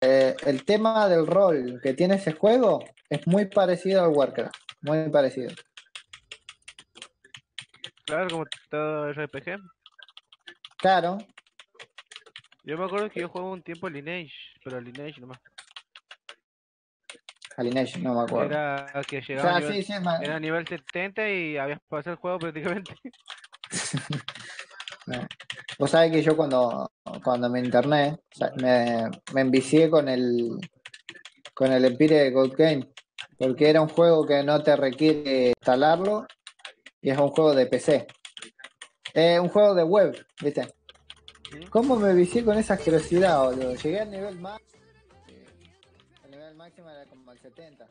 eh, el tema del rol que tiene ese juego es muy parecido al Warcraft, muy parecido. Claro, como todo RPG. Claro, Yo me acuerdo que yo jugaba un tiempo Lineage, pero Lineage nomás. Alienation, no me acuerdo. Era que O llegaba sea, a nivel, sí, era nivel 70 y habías pasado el juego prácticamente. Vos sabés que yo cuando, cuando me interné, me, me envicié con el con el Empire de Gold Game, porque era un juego que no te requiere instalarlo y es un juego de PC. Es un juego de web, ¿viste? ¿Cómo me vicié con esa asquerosidad, boludo? Llegué al nivel más. eh, El nivel máximo era como el 70.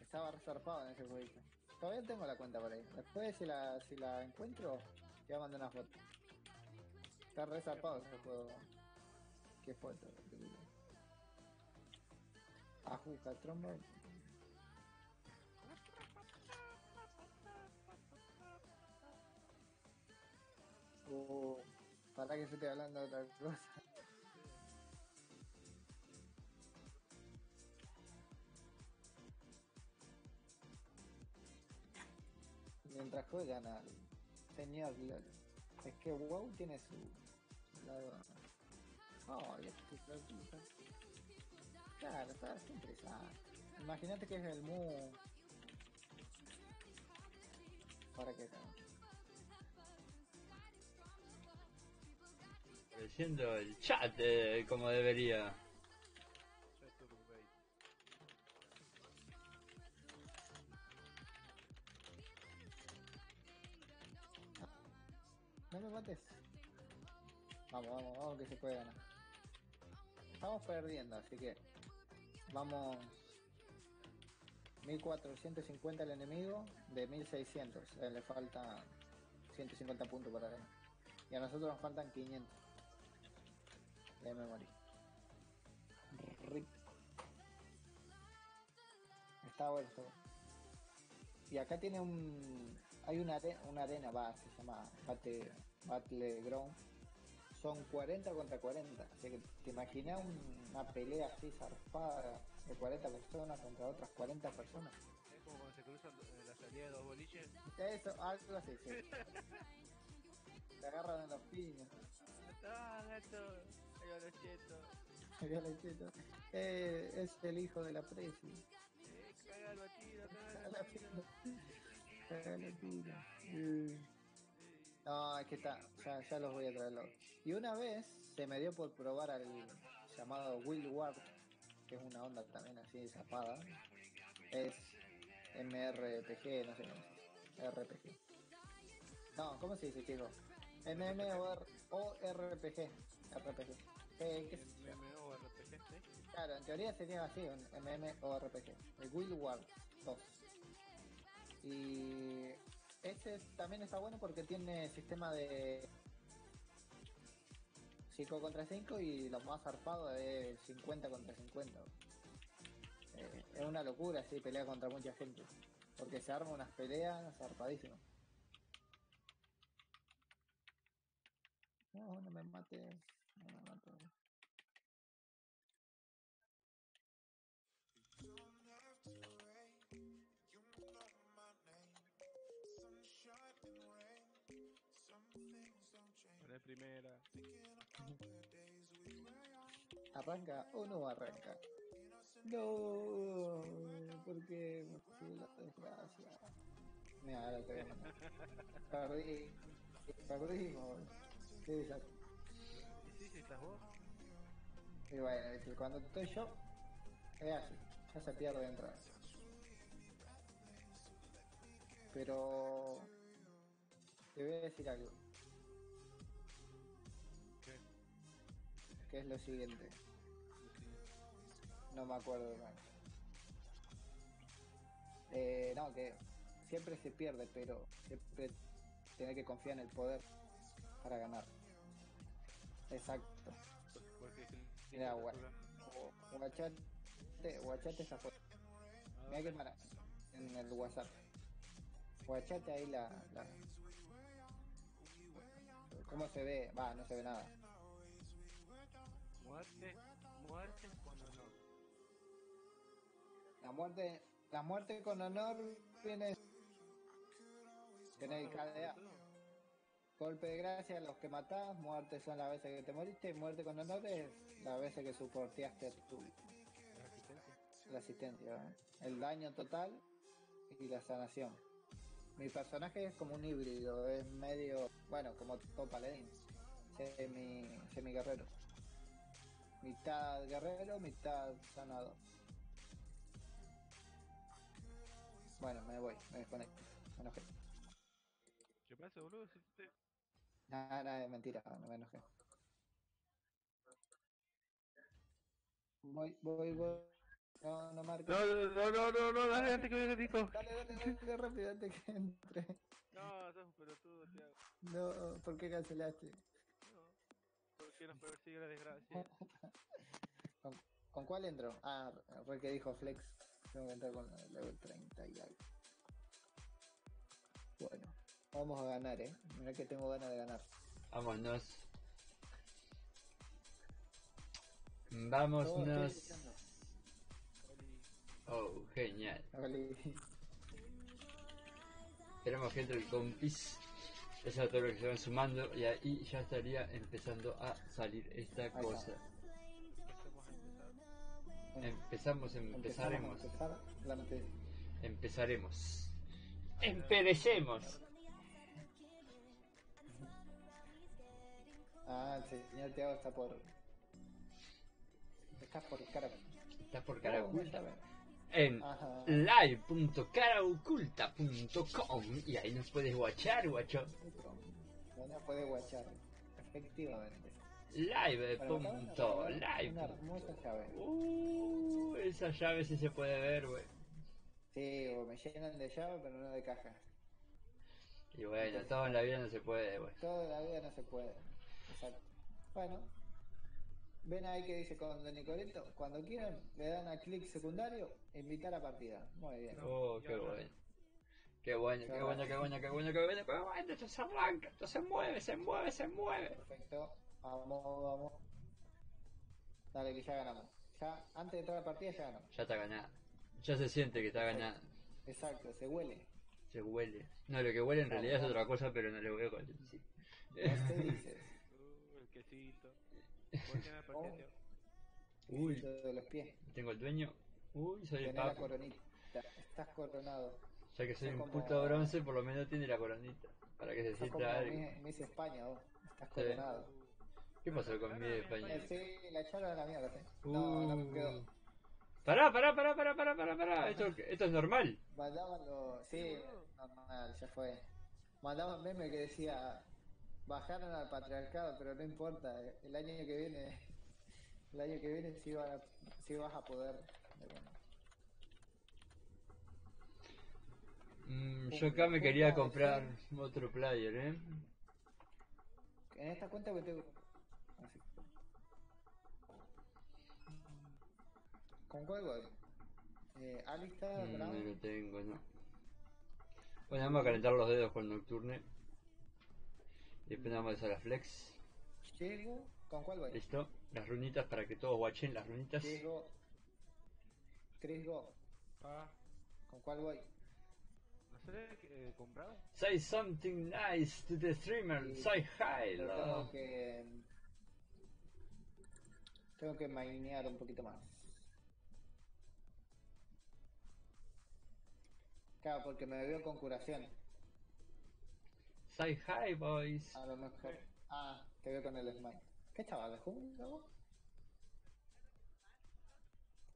Estaba resarpado en ese jueguito. Todavía tengo la cuenta por ahí. Después, si la, si la encuentro, te voy a mandar una foto. Está resarpado ese juego. ¿Qué foto? Ajuca, trombo. Uh, para que yo estoy hablando de otra cosa. Mientras juegan al señor. Es que WoW tiene su lado. Oh, y hijo de puta. Claro, está está interesante. Imagínate que es el Mu. Para que Leyendo el chat eh, como debería. No me mates. Vamos, vamos, vamos que se puede ganar. Estamos perdiendo, así que vamos 1450 al enemigo de 1600. Eh, le falta 150 puntos para ganar. Y a nosotros nos faltan 500. Ya me morí. Está bueno. Y acá tiene un. Hay una, are- una arena, va, se llama Battle, Battleground. Son 40 contra 40. Así que te imaginas un- una pelea así zarpada de 40 personas contra otras 40 personas. Es como cuando se cruzan eh, la salida de dos boliches. Eso, algo así, sí. Te agarran en los piños. ¡Ah. Yo le siento. Eh, es el hijo de la presi. Eh, cagalo a tiro, cagalo a. Eh. No, es que está, ya, ya los voy a traer. los- Y una vez se me dio por probar al llamado Will Ward, que es una onda también así zapada. Es MRPG, no sé se dice. RPG. No, ¿cómo se dice, chicos? MMORPG. RPG. Eh, ¿qué es? MMORPG, ¿sí? Claro, en teoría sería así, un MMORPG. El Guild Wars 2. Y ese también está bueno porque tiene sistema de 5 contra 5 y lo más zarpado es 50 contra 50. Eh, es una locura así pelea contra mucha gente. Porque se arma unas peleas zarpadísimas. No, no me mates. No me mates. La primera. ¿Arranca o no arranca? No, porque me la desgracia. Mira, ahora te. Perdí, perdimos. Qué desastre. ¿Y sí, sí estás vos? Y bueno, cuando estoy yo, es así, ya se pierde de entrada. Pero te voy a decir algo. Que es lo siguiente. No me acuerdo. Eh, no, que siempre se pierde, pero siempre tiene que confiar en el poder para ganar. Exacto. Mira, Guachate, guachate esa foto. Mira que para en el WhatsApp. Guachate ahí la, la. ¿Cómo se ve? Va, no se ve nada. Muerte, Muerte con honor. La muerte, la muerte con honor viene. Tiene KDA. Golpe de gracia, los que matás, muerte son las veces que te moriste, y muerte con honor es las veces que soporteaste tu, resistencia. la asistencia, ¿eh? el daño total y la sanación. Mi personaje es como un híbrido, es medio, bueno, como todo paladín, semi, semi guerrero. Mitad guerrero, mitad sanador. Bueno, me voy, me desconecto. Me enojé. ¿Qué pasa, boludo? Nada, nada, es mentira, no me enojé. Voy, voy, voy. No, no marco. No, no, no, no, no, no, dale antes que venga Nico. Dale, dale, dale, rápido antes que entre. No, sos un pelotudo, Tiago. No, ¿por qué cancelaste? No. ¿Por qué nos persigue la desgracia? ¿Con cuál entro? Ah, re que dijo Flex. Tengo que entrar con el level 30 y algo. Bueno, vamos a ganar, eh. Mira que tengo ganas de ganar. Vámonos. Vámonos. Oh, genial. Oli. Esperamos que entre el compis. Eso es todo lo que se van sumando y ahí ya estaría empezando a salir esta cosa. Empezamos, empezaremos. empezar Empezaremos. Emperecemos. Ah, el señor Tiago está por. Está por cara. Está por cara oculta. ya ve. En live.caraoculta.com y ahí nos puedes guachar, guacho. No puede guachar. Efectivamente. Live. Acá punto live. Una hermosa llave. Uh, esa llave sí se puede ver, güey. Sí, o me llenan de llave, pero no de caja. Y bueno, todo en la vida no se puede, güey. Toda la vida no se puede. Exacto. Bueno. Ven ahí que dice con de Nicoleto. Cuando quieran, le dan a clic secundario, invitar a partida. Muy bien. Oh, qué bueno. Qué bueno, qué bueno, qué bueno, qué bueno, qué bueno, qué bueno. Esto se arranca, esto se mueve, se mueve, se mueve. Perfecto. Vamos, vamos. Dale, que ya ganamos. Ya, antes de entrar a la partida ya ganamos. Ya está ganada. Ya se siente que está ganada. Exacto, se huele. Se huele. No, lo que huele en realidad es otra cosa, pero no le voy a contar. Sí. ¿Qué dices? Uh, el quesito. ¿Por qué me Oh. Uy, Lo de los pies. tengo el dueño. Uy, soy el Tenés la coronita. Estás coronado. Ya que soy un como- puto bronce, por lo menos tiene la coronita. Para que se Estás sienta algo. Miss, Miss España, vos. Estás Sí. coronado. ¿Qué pasó con mi de España? Eh, sí, la echaron a la mierda. ¿eh? No, no quedó. Pará, pará, pará, pará, pará, pará, pará. Esto, esto es normal. Mandaban los. Sí, normal, ya fue. Mandaban meme que decía. Bajaron al patriarcado, pero no importa. El año que viene. El año que viene sí, va a- sí vas a poder. Mm, yo acá me quería comprar otro player, ¿eh? En esta cuenta que tengo. Así. ¿Con cuál voy? Eh, Alistar, Mm, no lo tengo, no. Bueno, vamos a calentar los dedos con Nocturne. Y después vamos a hacer la flex. Llego. ¿Con cuál voy? ¿Listo? Las runitas para que todos watchen las runitas. Llego. Chris Go. Ah, ¿Con cuál voy? ¿no sé qué eh, comprado? Say something nice to the streamer. Sí. Say hi. Tengo que. Tengo que mainear un poquito más. Claro, porque me veo con curación. Say hi, boys. A lo mejor. Ah, te veo con el smite. ¿Qué estaba de jungla vos?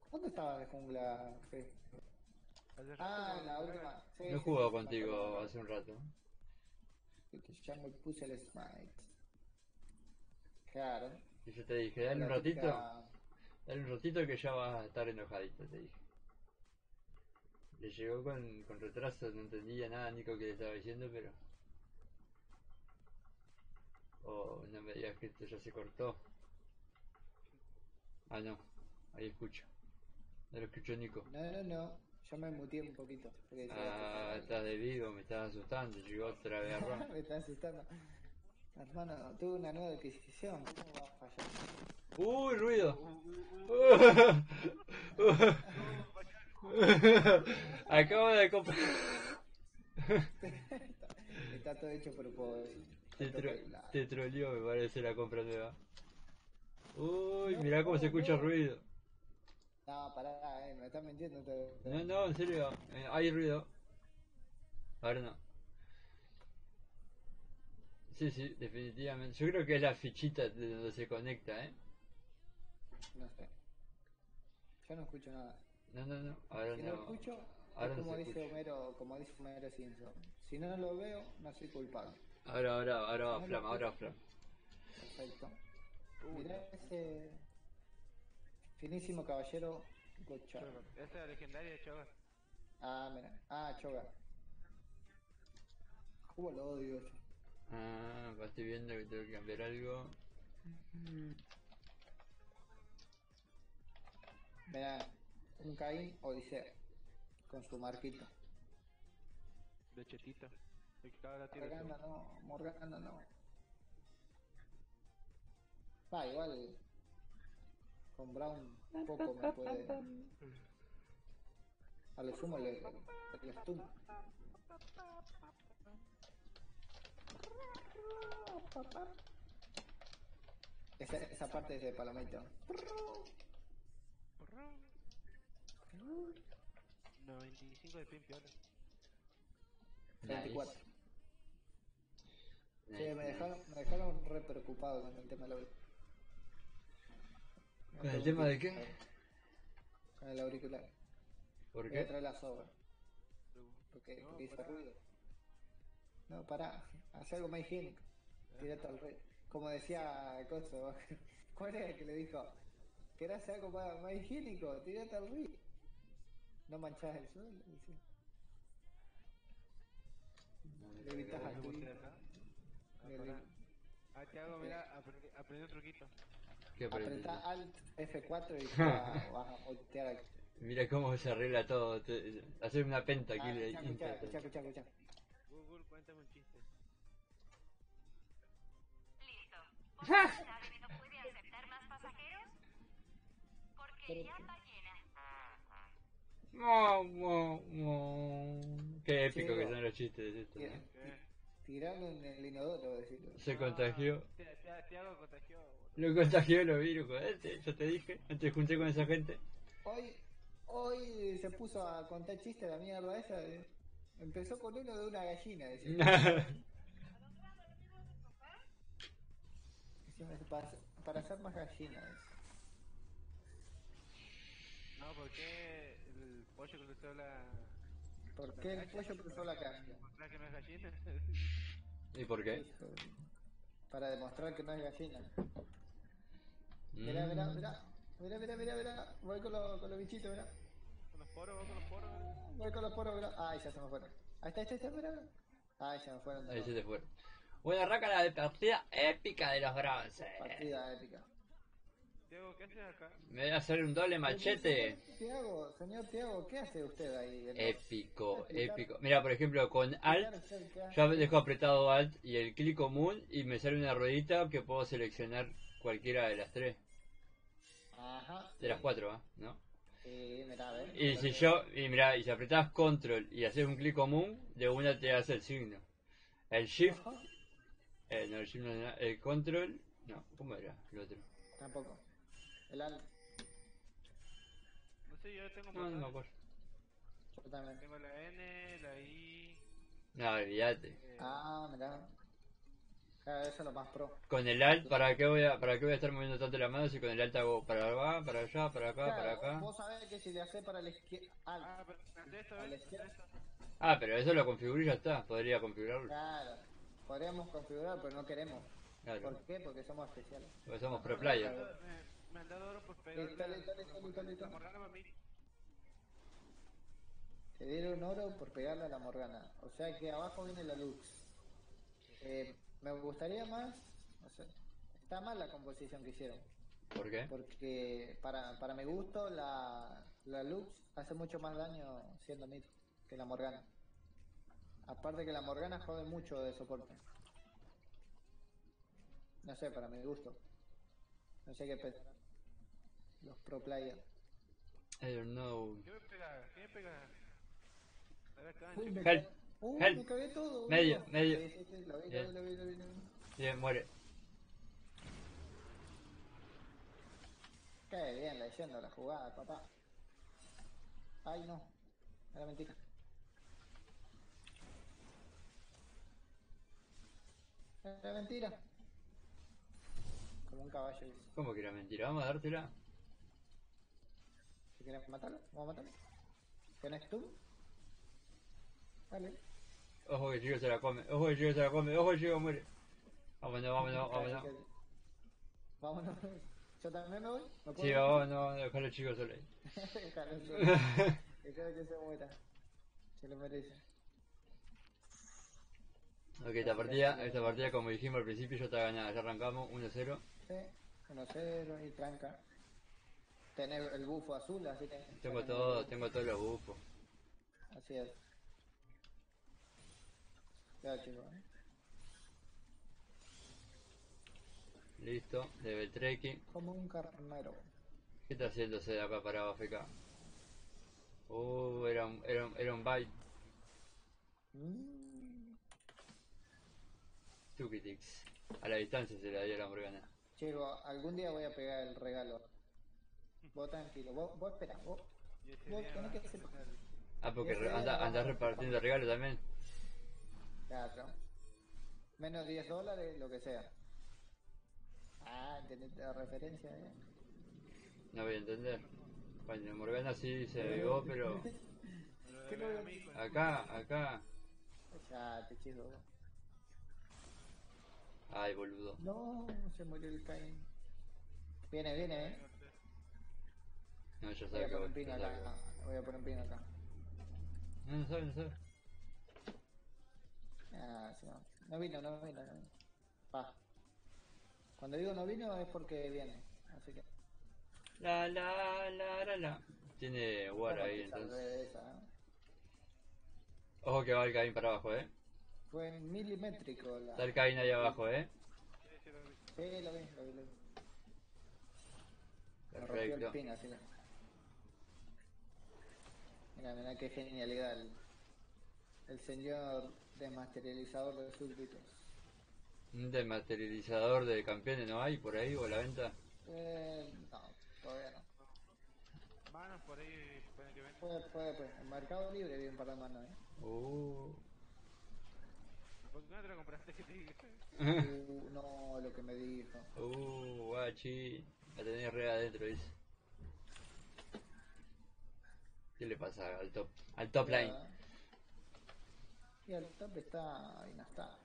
¿Cuándo estabas de jungla, rato Ah, no- la última. Sí, No he sí, jugado sí, contigo hace un rato. Que Ya me puse el smite. Claro. Y yo te dije, dale un ratito. Dale un ratito que ya vas a estar enojadito, te dije. Le llegó con, con retraso, no entendía nada Nico que le estaba diciendo, pero... Oh, no me digas que esto ya se cortó. Ah, no, ahí escucho. No lo escuchó Nico. No, no, no. Yo me muteé un poquito. Ah, estás de vivo, me estás asustando, llegó otra vez a me está asustando. Hermano, tuve una nueva adquisición. ¿Cómo va a fallar? Uy, ruido. Acabo de comprar. está, está todo hecho por por- Te, tro- troleó, me parece, la compra nueva. Uy, mirá cómo se escucha ruido. No, pará, eh, me estás mintiendo. te- No, no, en serio, eh, hay ruido. Ahora no. Sí, sí, definitivamente. Yo creo que es la fichita de donde se conecta, ¿eh? No sé. Yo no escucho nada. No, no, no, ahora Si no. lo escucho, ahora es no como dice escucha. Homero, como dice Homero Simpson. Si no lo veo, no soy culpable. Ahora, ahora, ahora va Flam, ahora va. Flam. Perfecto. Mirá ese finísimo caballero Gochar. Chogar. Esta es la legendaria de Chogar. Ah, mira. Ah, Choga. ¿Cómo lo odio? ese? Ah, estoy viendo que tengo que cambiar algo. Mirá, un Caín Odisea. Con su marquito. De Chetita. Morgana no, Morgana no. Va, igual. Con Brown poco me puede. A lo sumo le, le stun. Esa, esa parte es de Palomito. 95 de pin piola. 24. Nice. Sí, me nice. dejaron, me dejaron re preocupado con el tema del auricular. ¿Con el tema de qué? Con el auricular. ¿Por qué? traer la sobra. Porque, No, porque hizo ruido. No, pará, haz algo más higiénico. Tirate al rey. Como decía Coso, ¿cuál era el que le dijo? ¿Querés hacer algo más, más higiénico? Tirate al río. No manchás el suelo. decía. Le gritas ¿Me al Ah, te hago, mira, aprendí, aprendí un truquito. ¿Qué aprendí? Apretá Alt F4 y ya vas a voltear aquí. Mira cómo se arregla todo. te- hacer una penta aquí Ah, escuchá, escuchá, escuchá, escuchá. Google, cuéntame un chiste. Listo. ¿Por qué no puede aceptar más pasajeros? Porque ya está llena. Mo, mo, mo. Qué épico Sí, que no. son los chistes de esto. ¿no? Tirarlo en el inodoro, decirlo. Se contagió. Te, te hago contagió. Lo contagió los virus, joder, yo te dije. Antes junté con esa gente. Hoy, hoy se puso a contar chistes la mierda esa. de- Empezó con uno de una gallina, decía. Para, para hacer más gallinas. No, porque el pollo cruzó la. ¿Por qué el pollo cruzó la caja? ¿Mostrar que no es gallina? ¿Y por qué? Para demostrar que no es gallina. Mm. Mirá, mirá, mirá. Mirá, mirá, mirá, mirá. Voy con, los con los bichitos, mirá. con los poros, con los poros. Voy con los poros, mirá. Ay, ya se me fueron. Ahí está, ahí está, ahí está, mirá. mirá. Ay, se me fueron. Ahí se te fue. Bueno, arranca la partida épica de los bronces. Partida épica. ¿Qué haces acá? Me voy a hacer un doble machete. Tiago, señor Tiago, ¿qué hace usted ahí? Épico, épico. Mira, por ejemplo, con Alt, yo dejo apretado Alt y el clic común y me sale una ruedita que puedo seleccionar cualquiera de las tres. Ajá. De las cuatro, ¿ah? ¿no? Sí, mirá, ¿ves? Y si yo, y mira, y si apretás control y haces un clic común, de una te hace el signo. El shift, eh, no, el shift no, el control, no, ¿cómo era el otro? Tampoco. El al. No sé, yo tengo No, no me botones. acuerdo. Yo también. Tengo la N, la I. No, olvídate. eh, Ah, mirá. Claro, eso es lo más pro. Con el alt, ¿para qué voy a, para qué voy a estar moviendo tanto la mano si con el alt hago para acá, para allá, para acá, para acá? Vos sabés que si le haces para la izquierda. Ah. Ah, pero eso lo configuro y ya está, podría configurarlo. Claro. Podríamos configurar, pero no queremos. Claro, ¿Por qué? Porque somos especiales. porque somos pro player. Me, han dado oro por pegar. Listo, listo, listo, listo, listo. Morgana mami. Te dieron oro por pegarle a la Morgana. O sea que abajo viene la Lux. Eh, me gustaría más. O sea, está mal la composición que hicieron. ¿Por qué? Porque para, para mi gusto la, la Lux hace mucho más daño siendo mid que la Morgana. Aparte que la Morgana jode mucho de soporte. No sé, para mi gusto. No sé qué pensar. Los pro players. I don't know. ¿Qué me pega? ¿Qué me pega? Uy, Help. Uy, Help. me cagué todo. Medio, boludo. medio. Sí, sí, sí, lo vi, lo vi, Bien. lo vi, lo vi, lo vi. Bien, muere. Qué bien, leyendo la jugada, papá. Ay, no. Era mentira. Era mentira. Como un caballo dice. ¿Cómo que era mentira? Vamos a dártela. Quieres matarlo, vamos a matarlo. ¿Tienes tú? Dale. Ojo que Chico se la come. Ojo que Chico se la come. Ojo que Chico muere. Vámonos, vámonos, vámonos. Vámonos. Yo también me voy. ¿Me puedo Sí, vámonos, dejar al chico solo ahí. Déjalo solo. Déjalo que se muera. Se lo merece. ok, esta partida, esta partida como dijimos al principio ya está ganada. Ya arrancamos 1-0. Sí, 1-0 y tranca. Tener el bufo azul, así que. Tengo todo, tengo todos los bufos. Así es. Ya, chicos. ¿eh? Listo, level trekking. Como un carnero. ¿Qué está haciendo ese de acá parado AFK? Uh, era un, era un, era un bite. Mm. Tukitix. A la distancia se la dio la Morgana. Chico, algún día voy a pegar el regalo. Vos tranquilo, vos, vos espera, vos, Y ese vos tenés que empezar. Ah, porque re- anda, nos andás vamos a repartiendo regalos también. Claro. Menos 10 dólares, lo que sea. Ah, ¿entendés la referencia? Eh? No voy a entender. Bueno, Morgana sí se avivó, pero lo ¿Qué de acá, acá. Ya, te chico. Ay, boludo. No, se murió el Cain. Viene, viene, eh. No, ya Voy a que poner un pin acá. Voy a poner un pin acá. No, no sabe, no sabe. Ah, sí, no. No vino, no vino, no vino. Pa. Cuando digo no vino es porque viene. Así que. La, la, la, la, la. Tiene War ahí, entonces. esa, ¿eh? Ojo que va el Caín para abajo, eh. Fue milimétrico la. Está el Caín ahí abajo, eh. Sí, sí, lo vi. Sí, lo vi, lo vi, lo vi. Me rompió el Perfecto. pin, así que. Mira, mira qué genialidad. El, el señor desmaterializador de súbditos. Un dematerializador de campeones no hay por ahí o a la venta. Eh, no, todavía no. Manos por ahí pueden que vengan. Puede, puede, puede. En Mercado Libre vi un par de manos, ¿eh? Uh. ¿Por qué no te lo compraste? que te diga? Uh, no, lo que me dijo. Uh, guachi. La tenés re adentro, dice. ¿Qué le pasa al top? Al top line. Ya. Y el top está. Ahí no está.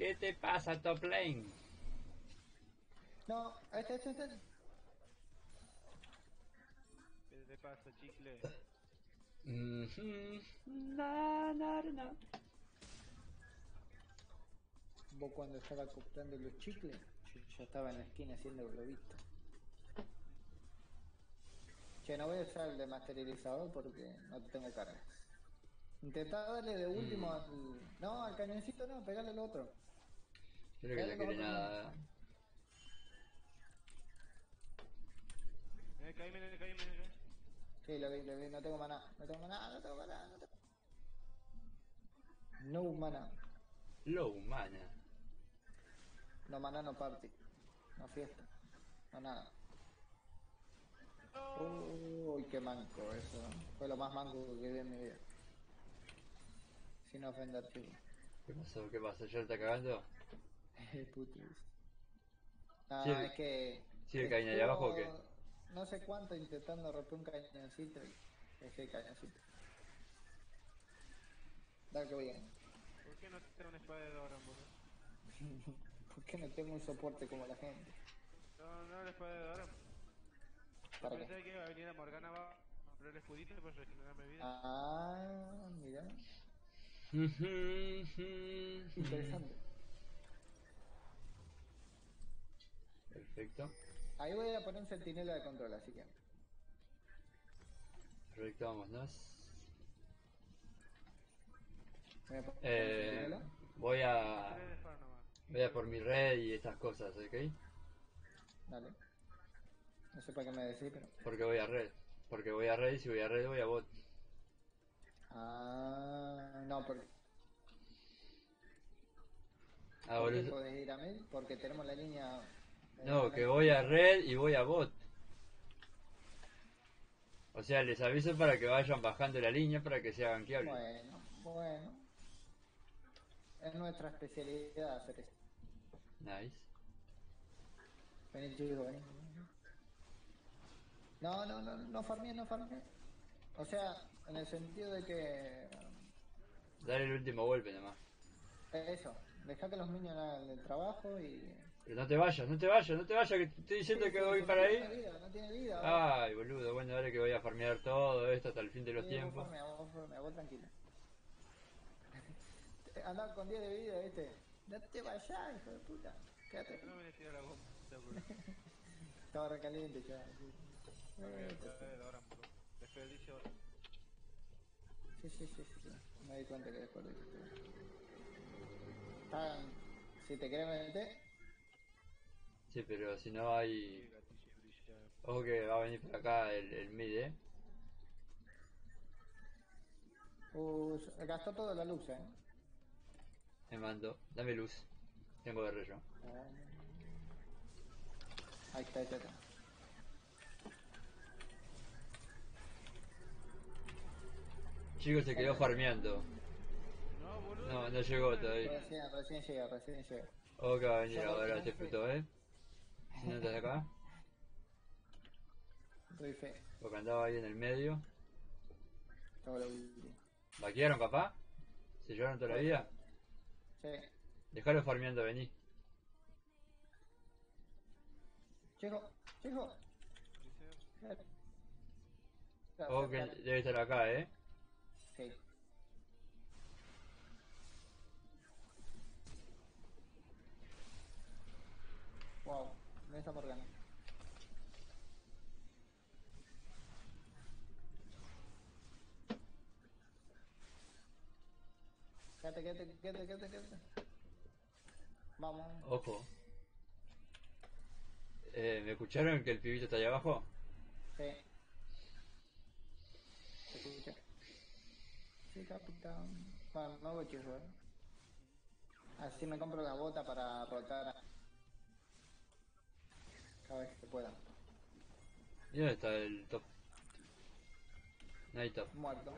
¿Qué te pasa, top lane? No, este, este, este. ¿Qué te pasa, chicle? Mhm. Na, na, na. Vos cuando estaba comprando los chicles, yo ya estaba en la esquina haciendo globito. Che, no voy a usar el dematerializador porque no tengo cargas. Intentá darle de último Mm. al... No, al cañoncito no, pegale al otro. Creo que no Dale, quiere otro. nada. Me caí, me caí, me caí. Sí, lo vi, lo vi, no tengo maná, no tengo maná, no tengo maná, no tengo... No maná. Low mana. No maná, no party. No fiesta. No nada. Uy, qué manco eso. Fue lo más manco que vi en mi vida. Sin ofender, chico. ¿Qué pasó? ¿Qué pasó? ¿Ya está cagando? Putis. No, Sí, es que. sí, el cañón ahí abajo, ¿o qué? No sé cuánto intentando romper un cañoncito y dejé el cañoncito. Dale que voy ¿Por qué no te una espada de Doran, boludo? ¿Por qué no tengo un soporte como la gente? No, no la espada de Doran. ¿Para Pensé qué? que iba a venir a Morgana va a comprar el escudito para regenerarme vida. Ah, mira. Interesante. Perfecto. Ahí voy a poner un centinela de control, así que. Perfecto, vámonos. Voy a poner un Eh. Voy a. Tres de faro nomás. Voy a por mi red y estas cosas, ¿ok? Dale. No sé para qué me decís, pero. Porque voy a red. Porque voy a red y si voy a red voy a bot. Ah, no, porque. Ah, ¿por qué podés ir a mí? Porque tenemos la línea. eh, No, que voy a red y voy a bot. O sea, les aviso para que vayan bajando la línea para que se hagan gankeables. Bueno, bueno. Es nuestra especialidad hacer esto. Nice. Vení, chico, vení. No, no, no, no farmé, no farmé. O sea, en el sentido de que. Dale el último golpe nomás. Eso, deja que los minions hagan el trabajo y. Pero no te vayas, no te vayas, no te vayas, que te estoy diciendo Sí, que sí, voy para no ahí. tiene vida, no tiene vida. Ay, boludo, bueno, ahora que voy a farmear todo esto hasta el fin de los Sí, tiempos. Vos farmea, vos farmea, vos tranquilo. Andaba con 10 de vida, viste. No te vayas, hijo de puta. Quédate. No me le tira la bomba. te apuro. Estaba recaliente ya. sí. A ver, Eh, a ver, ahora, bro. Desperdicio ahora. Sí, sí, sí, sí, sí. Me di cuenta que después de Están. Si te quieres meter, Sí, pero si no hay... Ojo que va a venir por acá el, el mid, eh. uh, gastó toda la luz, eh. Me mando. Dame luz. Tengo de yo. Ah. Ahí está, ahí está. Chico se quedó farmeando. No, boludo. No, no llegó todavía. Recién, recién llega, recién llega. Venir Ya ahora ya fruto, eh. Si no estás acá. Doy fe. Porque andaba ahí en el medio. La. ¿Vaquearon, papá? ¿Se llevaron toda la vida? Sí. Dejalo farmeando, vení. Chico, chico. Ojo que debe estar acá, eh. Sí. Wow, me está Morgana. Quédate, quédate, quédate, quédate, quédate. Vamos. Ojo. Eh, ¿Me escucharon que el pibito está ahí abajo? Sí. ¿Se escucha? Sí, capitán. Bueno, no voy chico, eh. Así me compro la bota para rotar cada vez que pueda. ¿Y dónde está el top. Muerto.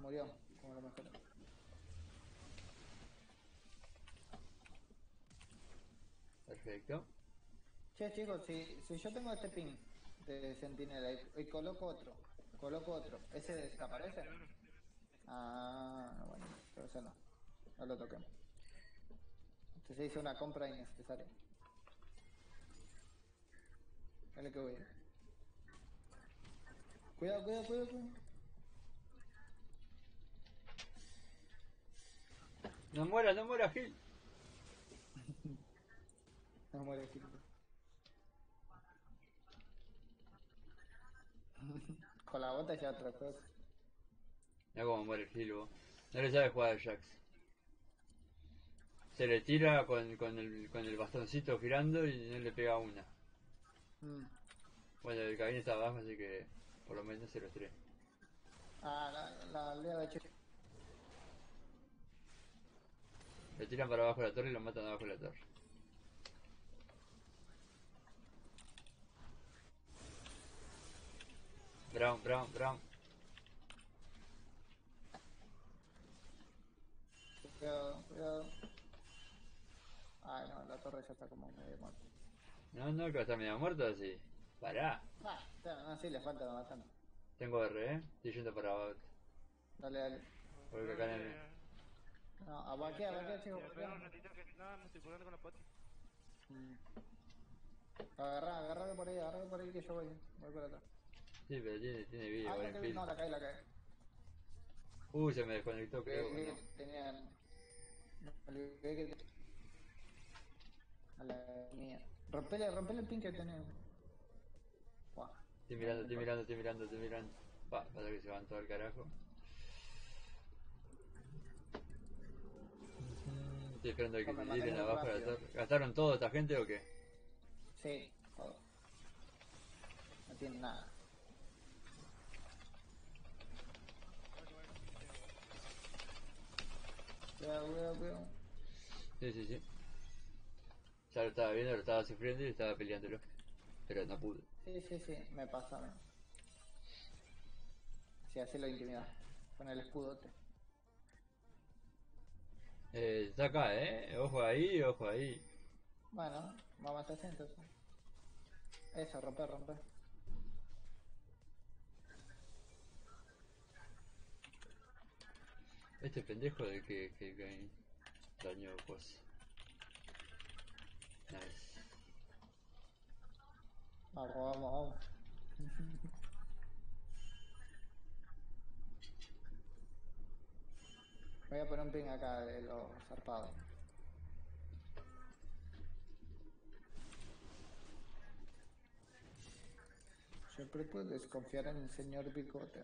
Murió, Perfecto. Che, chicos, si, si yo tengo este ping de sentinela y, coloco otro, coloco otro, ¿ese desaparece? Ah, bueno, pero ese no. No lo toquemos. Entonces hice una compra innecesaria. Dale que voy. Cuidado, cuidado, cuidado, cuidado. No mueras, no mueras, Gil. No muere aquí. Con la bota ya otra cosa. Mira cómo muere el Gil, vos. No le sabe jugar a Jax. Se le tira con, con, el, con el bastoncito girando y no le pega una. Mm. Bueno, el cabine está abajo, así que por lo menos se los tres. Ah, la, la aldea de Che. Le tiran para abajo de la torre y lo matan abajo de la torre. Brown, Brown, Brown. Cuidado, cuidado. Ay, no, la torre ya está como medio muerta. No, no, que va a estar medio muerto así. Pará. Ah, está, no, sí, le falta bastante. Tengo R, eh. Estoy yendo para abajo. Dale, dale. Porque acá en el... No, a vaquear, vaquear, chicos. Espera un ratito que no, me estoy curando con la pati. Mm. Agarrá, agarrame por ahí, agarrame por ahí que yo voy. Voy por atrás. Sí, pero tiene, tiene vida, Ah, en no, la caí, la caí. Uy, se me desconectó, creo. Eh, ¿no? Tenía. Me olvidé que. A la mía. Rompele, rompele el pin que tenés. Buah. Estoy mirando, estoy mirando, estoy mirando, estoy mirando. Va, pasa que se van todo al carajo. Estoy esperando a que me tiren abajo. ¿Gastaron todo esta gente o qué? Sí, todo. No tiene nada. Cuidado, cuidado, cuidado. Sí, sí, sí. Ya lo estaba viendo, lo estaba sufriendo y estaba peleándolo. Pero no pude. Sí, sí, sí, me pasa a mí. Sí, así lo intimida. Con el escudote. Eh, está acá, eh. Ojo ahí, ojo ahí. Bueno, vamos a hacer entonces. Eso, romper, romper. Este pendejo de que, que, que daño pues. Nice. Vamos, vamos, vamos. Voy a poner un ping acá de los zarpados. Siempre puedes confiar en el señor Bigote.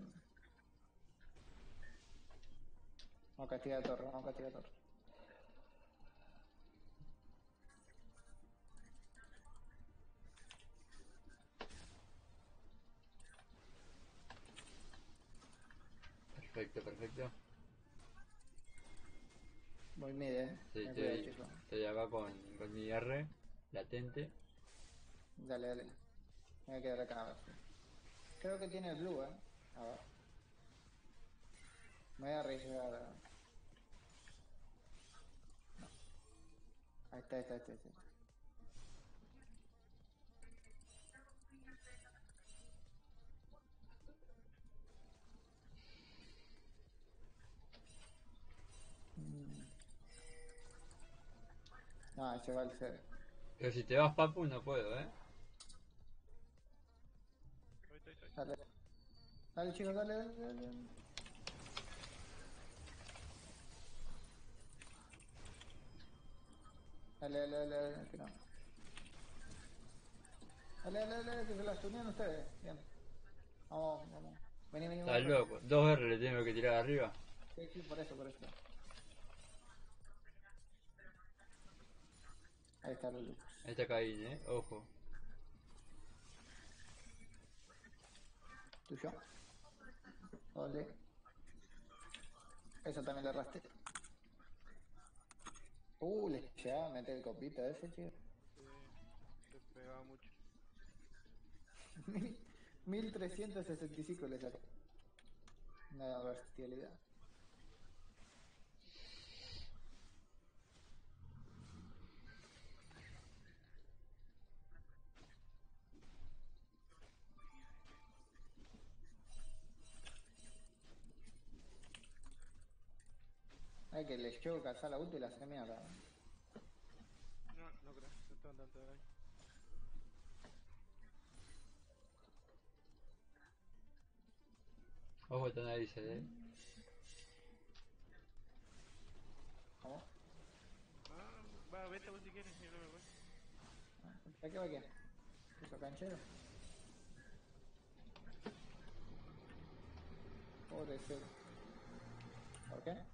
Vamos a castigar a torre, vamos a castigar a torre. Chico. estoy acá con, con mi R latente. Dale, dale. Me voy a quedar acá. Creo que tiene el blue, eh. A ver. Me voy a arriesgar. No. Ahí está, ahí está, ahí está, ahí está. No, ese va el cero. Pero si te vas, Papu, no puedo, eh. Dale. Dale, chicos, dale, dale, dale. Dale, dale, dale, dale, que no. Dale, dale, dale, que se las unieron ustedes. Bien. Vamos, vamos. Vení, vení, vení. loco. Dos R le tengo que tirar arriba. Sí, sí, por eso, por eso. Ahí está el Lucas. Ahí está Caín, eh. Ojo. Tuyo. Ole. Eso también le arrastré. Uh, le llegaba a meter el copito a ese, chico. Sí, se pegaba mucho. 1365 le sacó. Una bestialidad. Ay, que les llevo cazar la ulti y la hace mierda. No, no creo. No tengo tanto daño. Ojo esta nariz, eh. ¿Cómo? Ah, va, vete vos si quieres, yo no me voy. ¿Para qué va aquí? ¿Eso canchero? Pobre ser. ¿Por qué?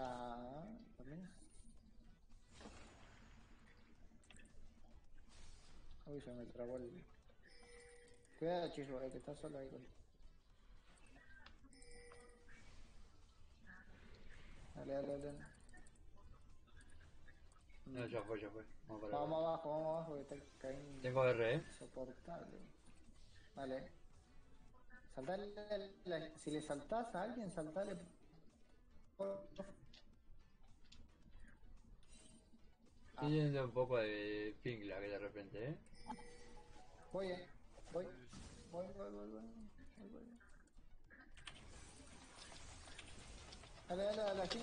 Ah, también. Uy, se me trabó el... Cuidado, Chisbo, eh, que está solo ahí con... Dale, dale, dale. No, ya fue, ya fue. Vamos para Vamos abajo. vamos abajo, que está cayendo Tengo R, eh. insoportable. Dale. Saltale, si le saltás a alguien, saltale. por- Estoy yendo un poco de pingla que de repente, eh. voy, eh. Voy. Voy, voy, voy, voy. voy, voy. Dale, dale, dale, aquí.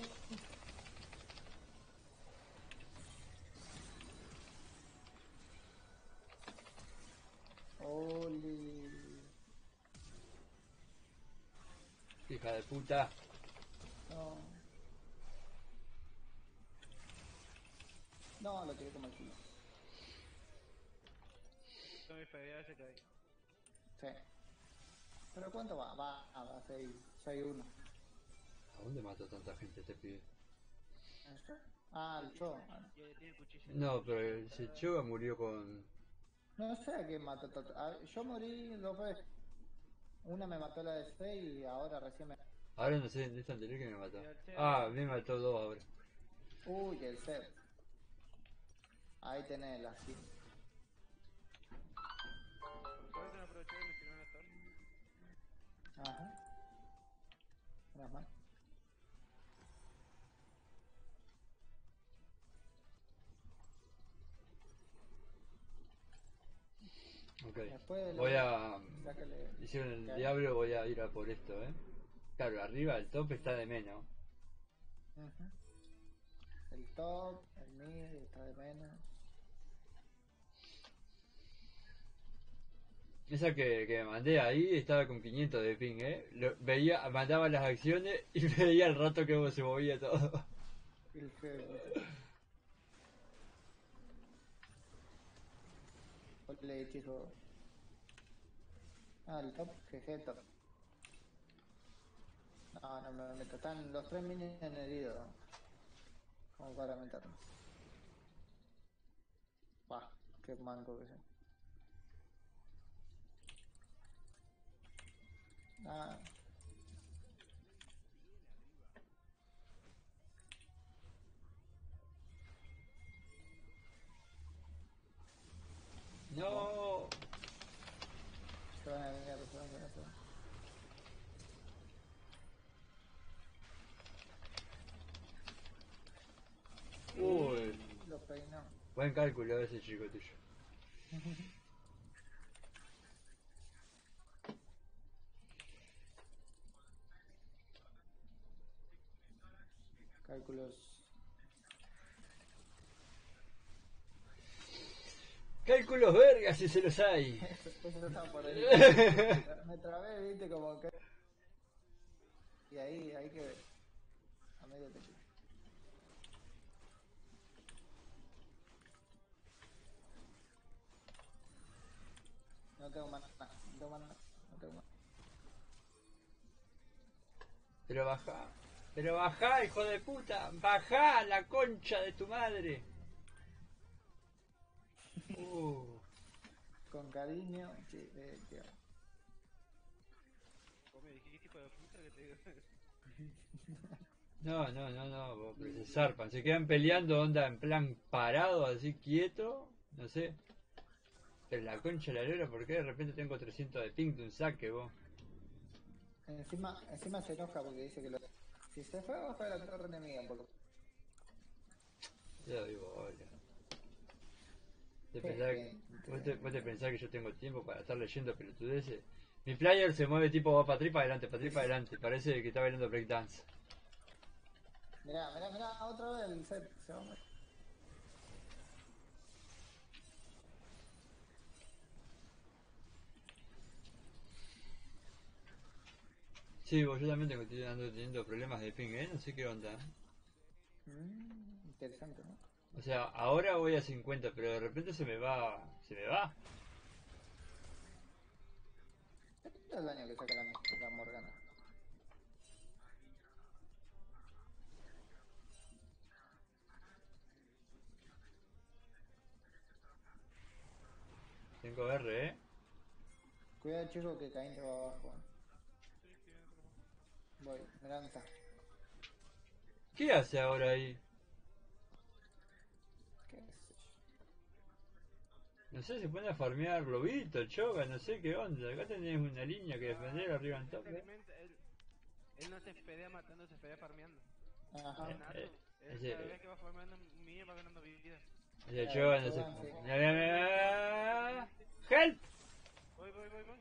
Oli. Hija de puta. No. No, lo tiré como el culo. Sí. ¿Pero cuánto va? Va, ah, va 6, 6-1. ¿A dónde mató tanta gente este pibe? Ah, el Cho. Y ahí tiene el cuchillo. No, pero ese Choga murió con... No sé a quién mató tanto. Ah, Yo morí dos veces. Una me mató la de 6 y ahora recién me... Ahora no sé en esta anterior que me mató. Ah, me mató dos ahora. Uy, el set. Ahí tenés la Ajá. Menos mal. Ok. Voy a... Hicieron el diablo, voy a ir a por esto, ¿eh? Claro, arriba el top está de menos. Ujú. El top, el mid está de menos. Esa que, que mandé ahí estaba con 500 de ping, ¿eh? Veía, mandaba las acciones y veía el rato que se movía todo. El. Ole, chico. Ah, el top, GG top. No, no me meto. Están los tres minions heridos. Como para meternos. Bah, qué manco que sea. Ah, No. se van a venir, se van a venir. se van. Uy, Lo peinó. buen cálculo ese chico tuyo. Cálculos. Cálculos vergas si se los hay. Eso eso está por ahí. Me trabé, viste, como que. Y ahí, ahí que. A medio te No tengo nada, no tengo nada, no tengo más. Pero baja. Pero baja, hijo de puta. Baja la concha de tu madre. Uh. Con cariño, sí, eh, tío. Vos me dijiste hijo de puta que te digo. No, no, no, no, vos, pero se zarpan, se quedan peleando, onda en plan parado, así quieto, no sé. Pero la concha de la lora, ¿por qué de repente tengo 300 de ping de un saque, vos? Encima, encima se enoja porque dice que lo. Si se fue abajo de la torre enemiga, poco. Yo digo. ¿Te Qué pensás, gente. vos, te, vos te pensás que yo tengo tiempo para estar leyendo pelotudeces? Mi player se mueve tipo va para atrás y para adelante, para adelante, parece que está bailando breakdance. Mirá, mirá, mirá, otra vez el set. Se va a Sí, vos yo también tengo, estoy ando teniendo problemas de ping, ¿eh? No sé qué onda. Mm, interesante, ¿no? O sea, ahora voy a 50, pero de repente se me va, se me va. El daño que saca la, la Morgana. Tengo R, ¿eh? Cuidado, chico, que Caín te va abajo. Voy, está. ¿Qué hace ahora ahí? ¿Qué es? No sé, se pone a farmear globito, choga, no sé qué onda. Acá tenés una línea que defender arriba en top. ¿eh? Él, él no se espedea matando, se espedea farmeando. Ajá. Eh, Él ese- cada vez que va farmeando minion va ganando vida. Ese choga no sé. Choga, sí. Mira, mira, mira. ¡Help! Voy, voy, voy, voy.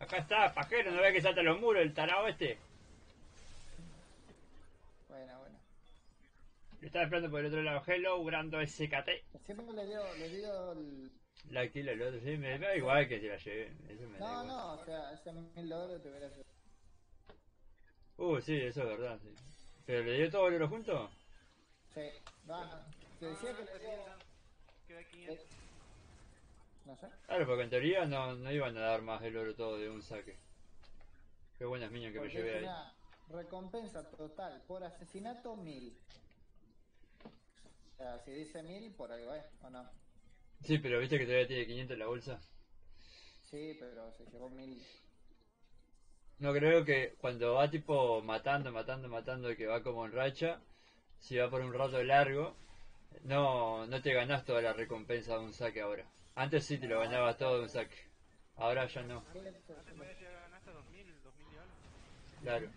Acá está, pajero, no ve que salta los muros el tarado este. Buena, buena. Lo estaba esperando por el otro lado. Hello, Grando SKT. Siempre le dio, le dio el... La alquila el otro, sí, me da igual que se la lleve. Eso me da No, igual. no, o sea, ese mil dólares te hubiera sido. Uh, sí, eso es verdad, sí. ¿Pero le dio todo el oro junto? Sí, va. Te decía que le dio... Queda 500. No sé. Claro, porque en teoría no, no iban a dar más el oro todo de un saque. Qué buenas minions que me llevé ahí. recompensa total por asesinato mil. O sea, si dice mil, por algo es, ¿o no? Sí, pero viste que todavía tiene 500 en la bolsa. Sí, pero se llevó mil. No creo que cuando va tipo matando, matando, matando, que va como en racha, si va por un rato largo, no, no te ganás toda la recompensa de un saque ahora. Antes sí te lo ganabas todo un saque. Ahora ya no. Antes llegar a ganar hasta 2000, 2000 y. Claro.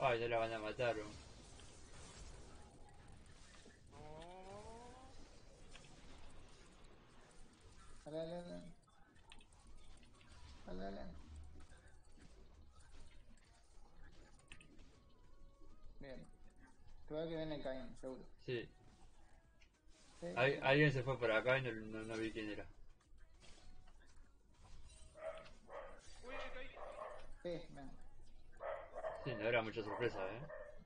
Ay, no la van a matar. bro. Bien. Creo que viene Caín, seguro. Sí. Sí, Al- sí. alguien se fue por acá y no, no, no vi quién era. Sí. Sí, no era mucha sorpresa, ¿eh?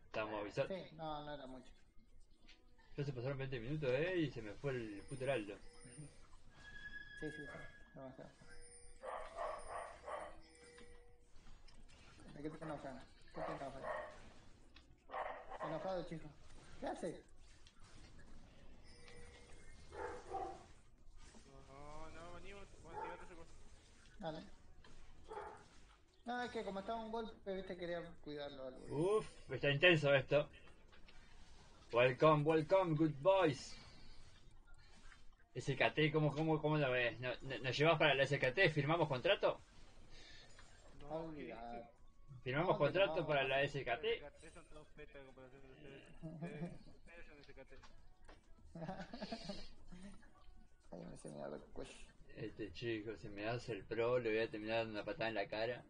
Estábamos avisados. Sí, no, no era mucho. Ya se pasaron 20 minutos, ¿eh? Y se me fue el puto heraldo. Sí, sí, sí. Demasiado. ¿De qué te enojas? ¿Qué te enojas? Enojado, chico. ¿Qué haces? No, no, ese cosa. Dale. No, es que como estaba un golpe, viste, quería cuidarlo algo. Uf, está intenso esto. Welcome, welcome, good boys. SKT, ¿cómo, cómo, cómo lo ves? ¿No- no- ¿Nos llevas para la SKT? ¿Firmamos contrato? No, Olvidar. ¿Firmamos contrato no. para la SKT? SKT son todos peta en comparación de ustedes. Ustedes, son SKT. Ahí me se me abre el cuello. Este chico, si me hace el pro, le voy a terminar dando una patada en la cara.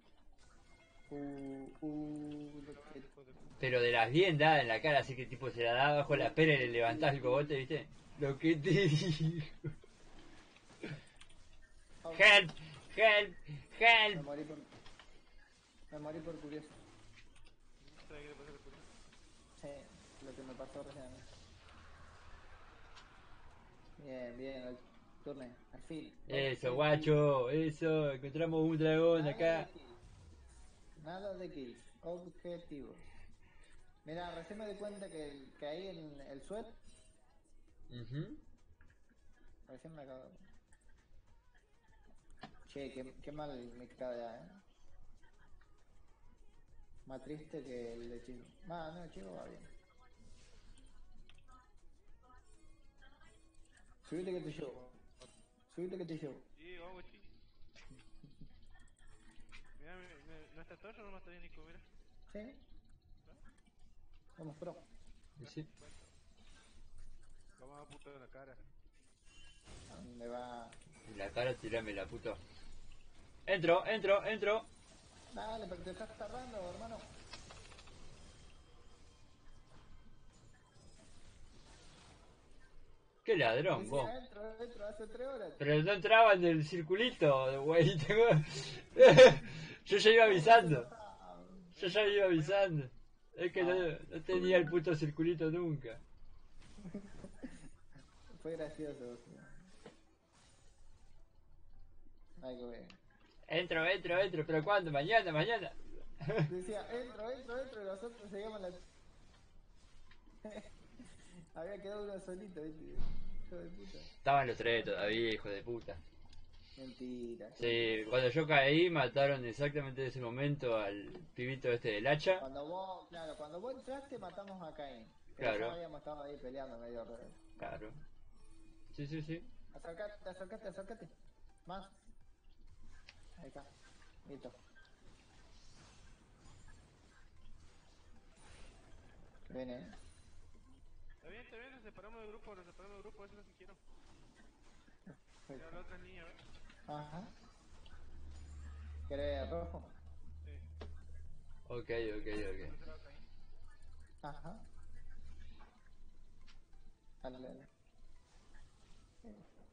Uh, uh, lo que... Pero de las bien dadas en la cara, así que tipo se la da bajo la pera y le levantás el cogote, ¿viste? Lo que te digo. Help, help, help. Por... Me morí por curioso. ¿Sabes qué le pasa al curioso? Sí, lo que me pasó recién a mí. Bien, bien, el turno, al fin. Eso, guacho, eso, encontramos un dragón acá. de. Nada de kills, objetivos. Mira, recién me di cuenta que, que ahí en el sweat, Ujú. recién me acabo. Che, qué, qué mal me queda ya, eh. Más triste que el de Chico. Ah, no, el Chico va bien. Subite que te llevo. Subite que te llevo. Sí, vamos, chi. Mira, me, me, ¿no está todo o no está bien, Nico? Mira. Sí. Vamos, pro. Sí. Vamos a puta en la cara. ¿A dónde va? En la cara tirame la puta. Entro, entro, entro. Dale, pero te estás tardando, hermano. Qué ladrón, vos. Entro, entro, hace tres horas. Pero no entraba en el circulito, güey. Yo ya iba avisando. Yo ya iba avisando. Es que no, no tenía el puto circulito nunca. Fue gracioso. Ay, qué bueno. Entro, entro, entro. ¿Pero cuándo? Mañana, mañana. Decía, entro, entro, entro, y nosotros seguíamos la... Había quedado uno solito, ¿viste? Hijo de puta. Estaban los tres todavía, hijo de puta. Mentira. Sí, cuando yo caí mataron exactamente en ese momento al pibito este del hacha. Cuando vos, claro, cuando vos entraste matamos a Cain. Claro. ya habíamos estado ahí peleando medio raro. Claro. Sí, sí, sí. Acércate, acércate, acércate. Más. Ahí está. Listo. Viene, eh. Está bien, está bien, nos separamos del grupo, nos separamos del grupo, eso es lo que quiero. La otra ¿ves? Ajá. ¿Querés rojo? Sí. Ok, ok, ok. Ajá. Dale, dale.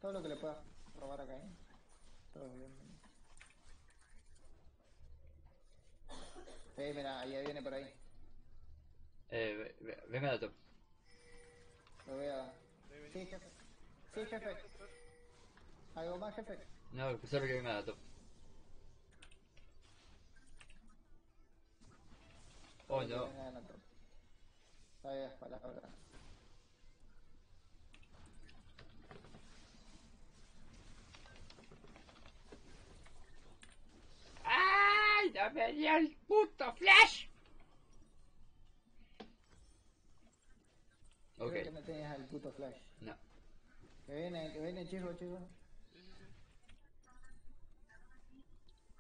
Todo lo que le puedas robar acá, ¿eh? Todo bien. Sí, mira, ahí viene por ahí. Eh, ve- ve- venga a top. Sí, jefe. Sí, jefe. ¿Algo más, jefe? No, solo que venga a top. Oh no. a. Sabias palabras. ¡Ay! ¡No me dio el puto flash! Ok, Creo que no tenías el puto flash. no. Que viene, que viene, chico, chico.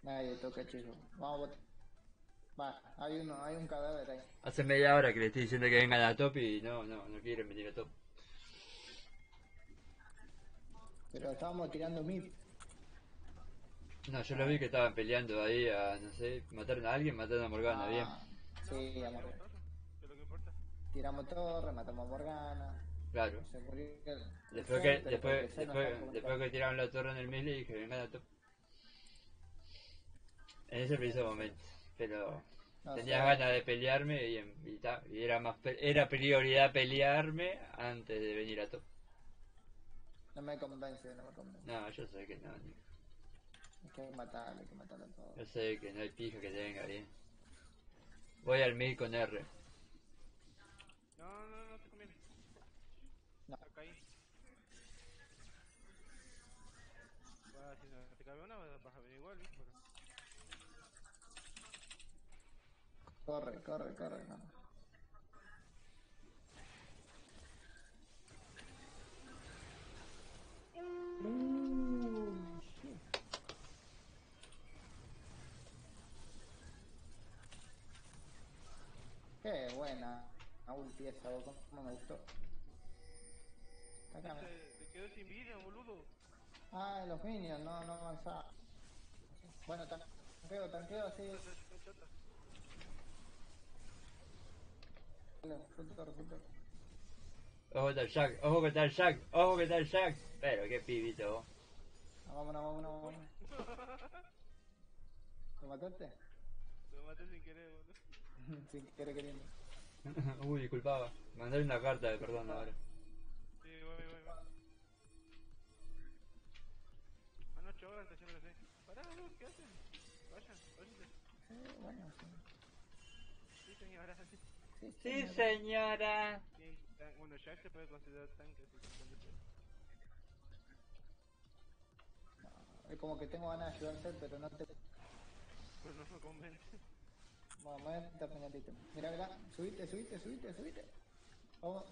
Nadie toca, chico. Vamos, bot. Va, hay uno, hay un cadáver ahí. Hace media hora que le estoy diciendo que vengan a top y no, no, no quieren venir a top. Pero estábamos tirando mid. No, yo los vi que estaban peleando ahí a, no sé, mataron a alguien, mataron a Morgana, bien. Ah, Sí, lo que importa. Tiramos torre, matamos a Morgana. Claro. Después que, después, después, después que tiraron la torre en el melee dije vengan a top. En ese preciso momento. Pero No tenía ganas de pelearme y, y y era más era prioridad pelearme antes de venir a top. No me convence, no me convence. No, yo sé que no, ni- Hay que matarlo, hay que matarlo a todos. yo sé que no hay pija que te venga bien. Voy al mid con R. No, no, no te conviene. No. Acá ahí. Va, si no te cabe una, vas a venir igual, ¿viste? Pero... Corre, corre, corre. No. Qué buena. La ulti esa, cómo me gustó. Acá, Se, te quedó sin vida, boludo. Ah, los minions, no, no avanzaba. Bueno, tanqueo, tanqueo así. Full torre. Ojo que está el Jack, ojo que está el Jack, ojo que está el Jack. Pero qué pibito vos. Ah, Vámonos, vámonos, vámonos. ¿Lo mataste? Lo maté sin querer, boludo. Sin querer queriendo. Uy, disculpaba. Mandale una carta de perdón ahora. Sí, voy, voy, voy. Anoche ahora te haciendo así. Pará, ¿qué hacen? Vayan, váyanse. Eh, bueno, sí. Sí, señora. Sí, Sí, Sí, sí, señora. tan- bueno, Jack se puede considerar tanque, sea. Es como que tengo ganas de ayudarte, pero no te... Pero no me convence. Vamos, voy a terminar el ítem. Mira, mira, subite, subite, subite, subite. Vamos.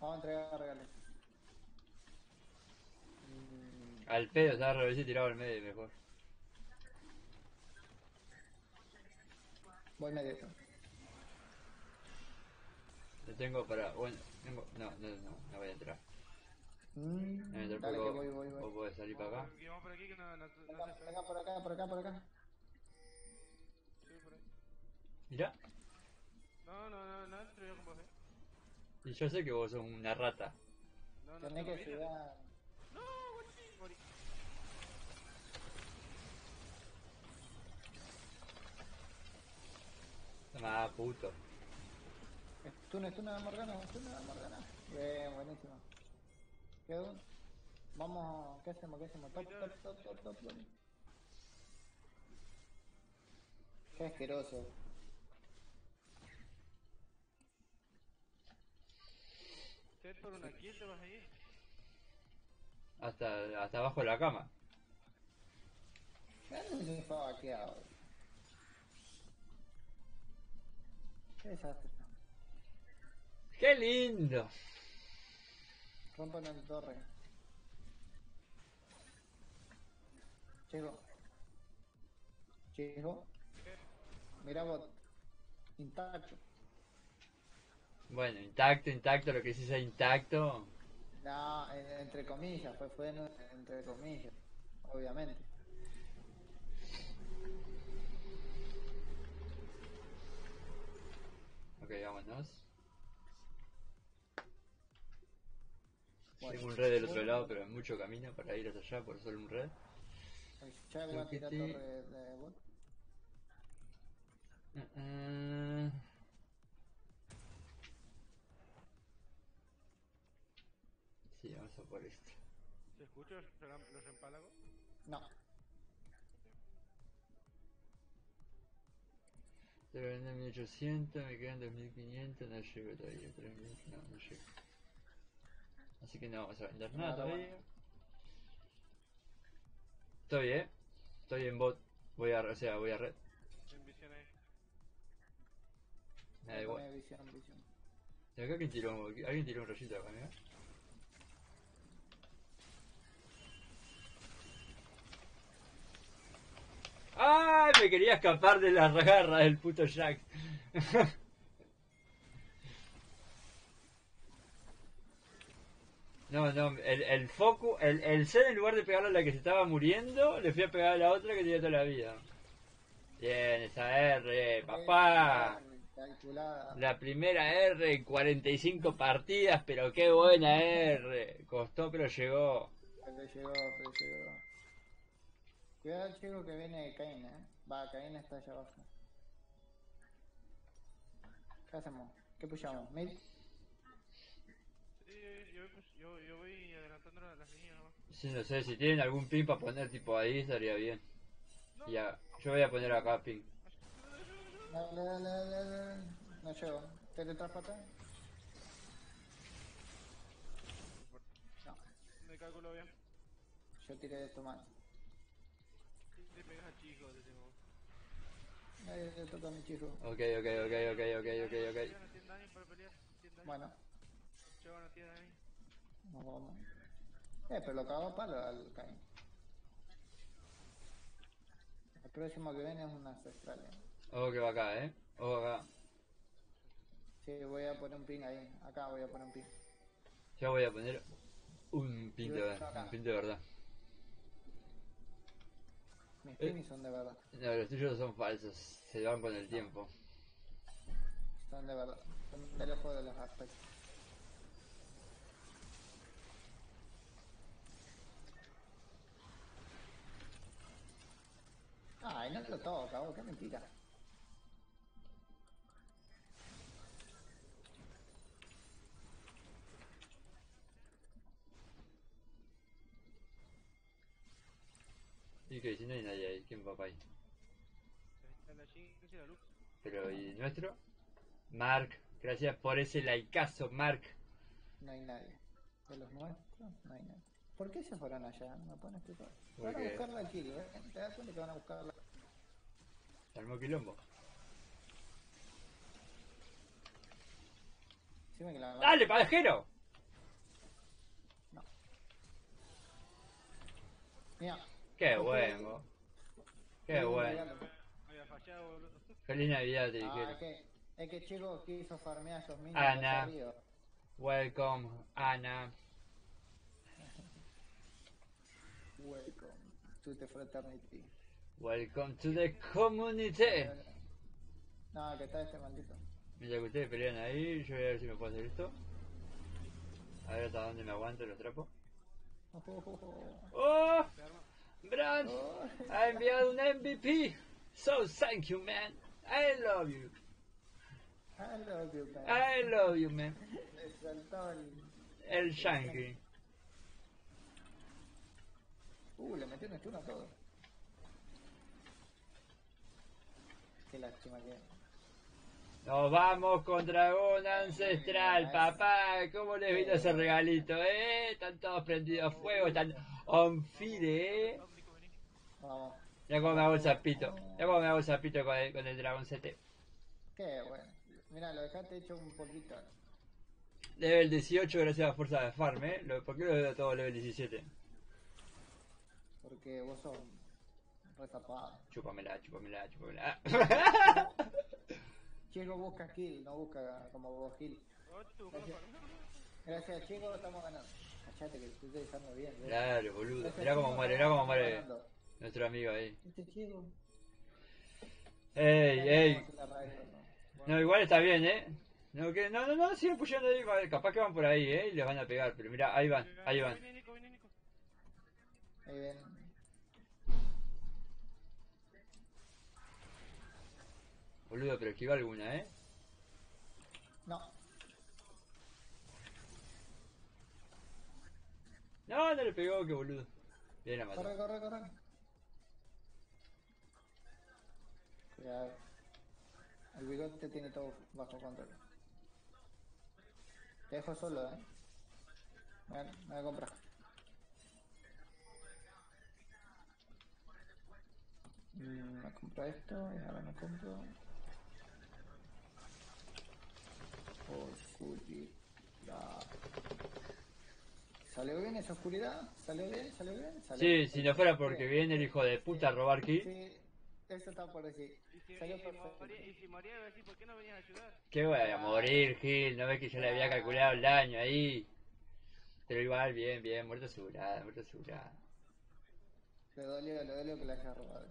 Vamos a entregar regalos. Mm, Al pedo, estaba revés y tirado al medio mejor. voy medio. Lo tengo para. Bueno, tengo. No, no, no, no voy a entrar. Mm, No voy a entrar dale, que porque voy, vos- voy, voy. podés salir para acá. Vamos por aquí, vamos por aquí que no, no, no, Venga, venga, por acá, por acá, por acá. Mirá. No, no, no, no, entro yo con vos, eh. Y yo sé que vos sos una rata. No, no, Tenés no, que mira. ayudar. No, guachi, morí. Toma, puto. Stun, stun a Morgana, stun a Morgana. Bien, buenísimo. Quedó. Vamos, ¿qué hacemos? ¿Qué hacemos? Top, top, top, top, top, top. Qué asqueroso. Set por una kill te vas a ir. Hasta, hasta abajo de la cama. ¿Dónde fue vaqueado? Qué desastre. ¡Qué lindo! Rompan el torre. Chico. Chico. Mira bot. Intacto. Bueno, intacto, intacto, lo que sí sea intacto. No, en- entre comillas, fue, fue en- entre comillas. Obviamente. Ok, vámonos. Bueno. Tengo un red del otro lado, pero hay mucho camino para ir hasta allá por solo un red. Ya voy a tirar Tuquiti. torre de. Uh, uh. Sí, vamos a por esto. ¿Se escucha los, empálagos? No. Te lo vendí en 1800, me quedan 2500, no llego todavía. 3000, no, no llego. Así que no vamos a vender nada todavía. Estoy, eh. Estoy en bot. Voy a, o sea, voy a red. En visión ahí. Me da igual. Visión, visión. ¿Y acá quién tiró? ¿Alguien tiró un rayito acá, mira? ¡Ay! Me quería escapar de las garras del puto Jack. No, no, el, el foco, el, el C en lugar de pegarle a la que se estaba muriendo, le fui a pegar a la otra que tenía toda la vida. Bien, esa R, papá. La primera R en 45 partidas, pero qué buena R. Costó, pero llegó. Llegó, pero llegó. Cuidado chico que viene Cain, eh. Va, Cain está allá abajo. ¿Qué hacemos? ¿Qué pushamos? ¿Mid? Sí, yo, voy yo, yo voy adelantando las las líneas nomás. Sí, no sé, si tienen algún pin para poner tipo ahí, estaría bien. Ya, yo voy a poner acá pin. Dale, dale, dale, dale. No llego. ¿Teletransporta? No, Me calculo bien. yo tiré de tu mano. Le pegas chico, te tengo. Nadie le toca a mi chico. Ok, ok, ok, ok, ok, ok, ok. no tiene daño para pelear. Tiene daño. Bueno, Chico no tiene daño. nos vamos. Eh, pero lo cagó a palo al Cain. El próximo que viene es un ancestral. eh. Ojo que va acá, eh. Ojo acá. Sí, voy a poner un ping ahí. Acá voy a poner un ping. Yo voy a poner un pin de, un pin de verdad. Mis pings son de verdad. No, los tuyos son falsos, se van con el tiempo. Son de verdad. Son del ojo de los aspectos. Ay, no lo toca, vos, qué mentira. Y que si no hay nadie ahí, ¿quién va para ahí? Pero, ¿y nuestro? Mark, gracias por ese likeazo, Mark. No hay nadie. De los nuestros, no hay nadie. ¿Por qué se fueron allá? No pueden explicar. Van a Porque- buscar la kill, ¿eh? ¿Te das cuenta que van a buscar la... Se armó quilombo. Que la ¡Dale, pajero! No. Mira. ¡Qué bueno! ¡Qué bueno! Feliz Navidad te Ah, es dijeron. que, es que chico quiso farmear a esos minions Ana. Welcome, Ana. Welcome to the fraternity. Welcome to the community. No, que está este maldito. Mientras que ustedes pelean ahí, yo voy a ver si me puedo hacer esto. A ver hasta dónde me aguanto los trapos. Oh, oh, oh, oh. Brand, ha enviado un MVP. So thank you, man. I love you. I love you, man. I love you, man. El... El Yankee. Uh, le metió un stun a todo. Qué lástima que... Nos vamos con Dragón Ancestral, papá. ¿Cómo les vino ese regalito, eh? Están todos prendidos a fuego, están on fire, eh. Ya como me hago el zapito. Ya como me hago el zapito con el, con el dragoncete. Qué bueno. Mira, lo dejaste hecho un poquito. Level 18 gracias a Fuerza de Farm, eh. ¿Por qué lo veo todo level 17? Porque vos sos retapado. Chúpamela, chúpamela, chúpamela. Chico busca kill, no busca como vos kill. La farma. Gracias, chicos, estamos ganando. Cachate que estoy dejando bien. ¿ves? Claro, boludo. Gracias, Mirá cómo chicos, muere, mirá cómo estamos muere ganando. Nuestro amigo ahí. Este. Ey, ey. a ¿no? No, igual está bien, eh. No, que, no, no, no, siguen pushando ahí. Capaz que van por ahí, eh. Y les van a pegar. Pero mirá, ahí van, ahí van. Ahí ven. Boludo, pero esquiva alguna, eh. No. no le pegó, qué boludo. Bien, la mató. Corre, corre, corre. El bigote tiene todo bajo control. Te dejo solo, eh. Me, me voy a comprar. Mm, me compro esto y ahora me compro. Oscuridad. ¿Salió bien esa oscuridad? ¿Salió bien? ¿Salió bien? ¿Salió Sí, bien? si no fuera porque viene el hijo de puta a robar Sí, eso estaba por decir. Y si, Salió y si moría, y si moría, iba a decir, ¿por qué no venías a ayudar? ¿qué voy a morir, Gil? ¿No ves que yo le había calculado el daño ahí? Pero igual, bien, bien, muerto asegurada, muerto asegurada. Le dolió, le dolió que le haya robado.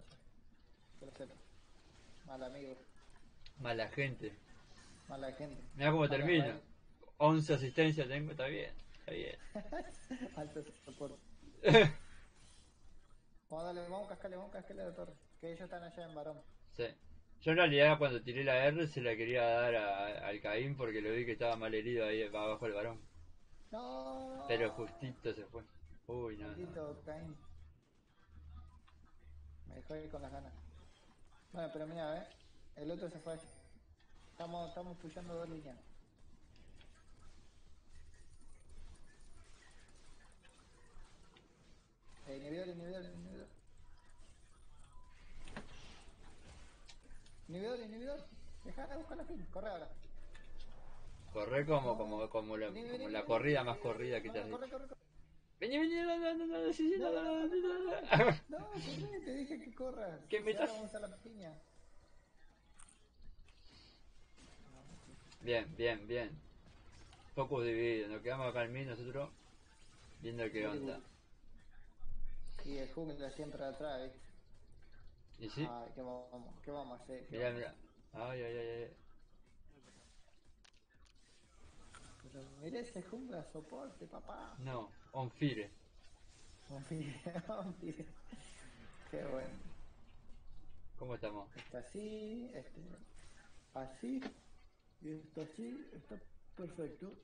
Lo sepa. Mal amigo, Mala gente. mala gente. Mira cómo Mala termino. raíz. 11 asistencias tengo, está bien, está bien. Alto soporte. Vamos a darle, vamos a cascarle, vamos a cascarle a la torre. Que ellos están allá en varón. Sí. Yo en realidad cuando tiré la R se la quería dar a- al Caín porque lo vi que estaba mal herido ahí abajo del varón. No. Pero justito se fue. Uy, no, no. Maldito Caín. Me dejó ir con las ganas. Bueno, pero mira, eh. El otro se fue. Estamos, estamos pushando dos líneas. Eh, inhibidor, inhibidor, inhibidor. Inhibidor, inhibidor. Deja de buscar la fin. Corre ahora. Corre como, como, como, la, como la corrida más corrida que te has Corre, corre, corre. Vení, vení, no, no, no, no, no, no, no, te dije que corras. ¿Qué me estás- Vamos a la piña. Bien, bien, bien. Pocos divididos, nos quedamos acá en mí nosotros viendo qué onda. Y el jungla siempre atrás, ¿viste? ¿Y sí? Ay, ¿qué vamos, qué vamos a hacer? ¿Qué Mirá, vamos a mirá. Ay, ay, ay, ay. Pero mirá ese jungla soporte, papá. No, on fire. Confíe, confíe. Qué bueno. ¿Cómo estamos? Está así, este, así, y esto así, está perfecto.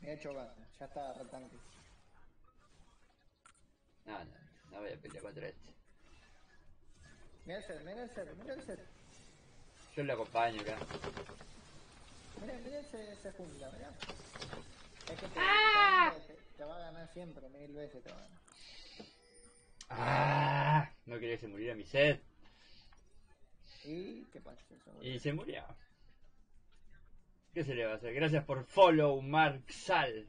Me ha hecho ganas, ya está retanque. No, no, voy a pelear contra este. Mira el set, mira el set, mira el set. Yo le acompaño acá. Mira, mira ese, ese jungla, mira. Es que te, ¡Ah! te, te va a ganar siempre, mil veces te va a ganar. ¡Ah! No quería que se muriera mi set. ¿Y qué pasa? Se. Y se murió. ¿Qué se le va a hacer? Gracias por follow, Mark Sal.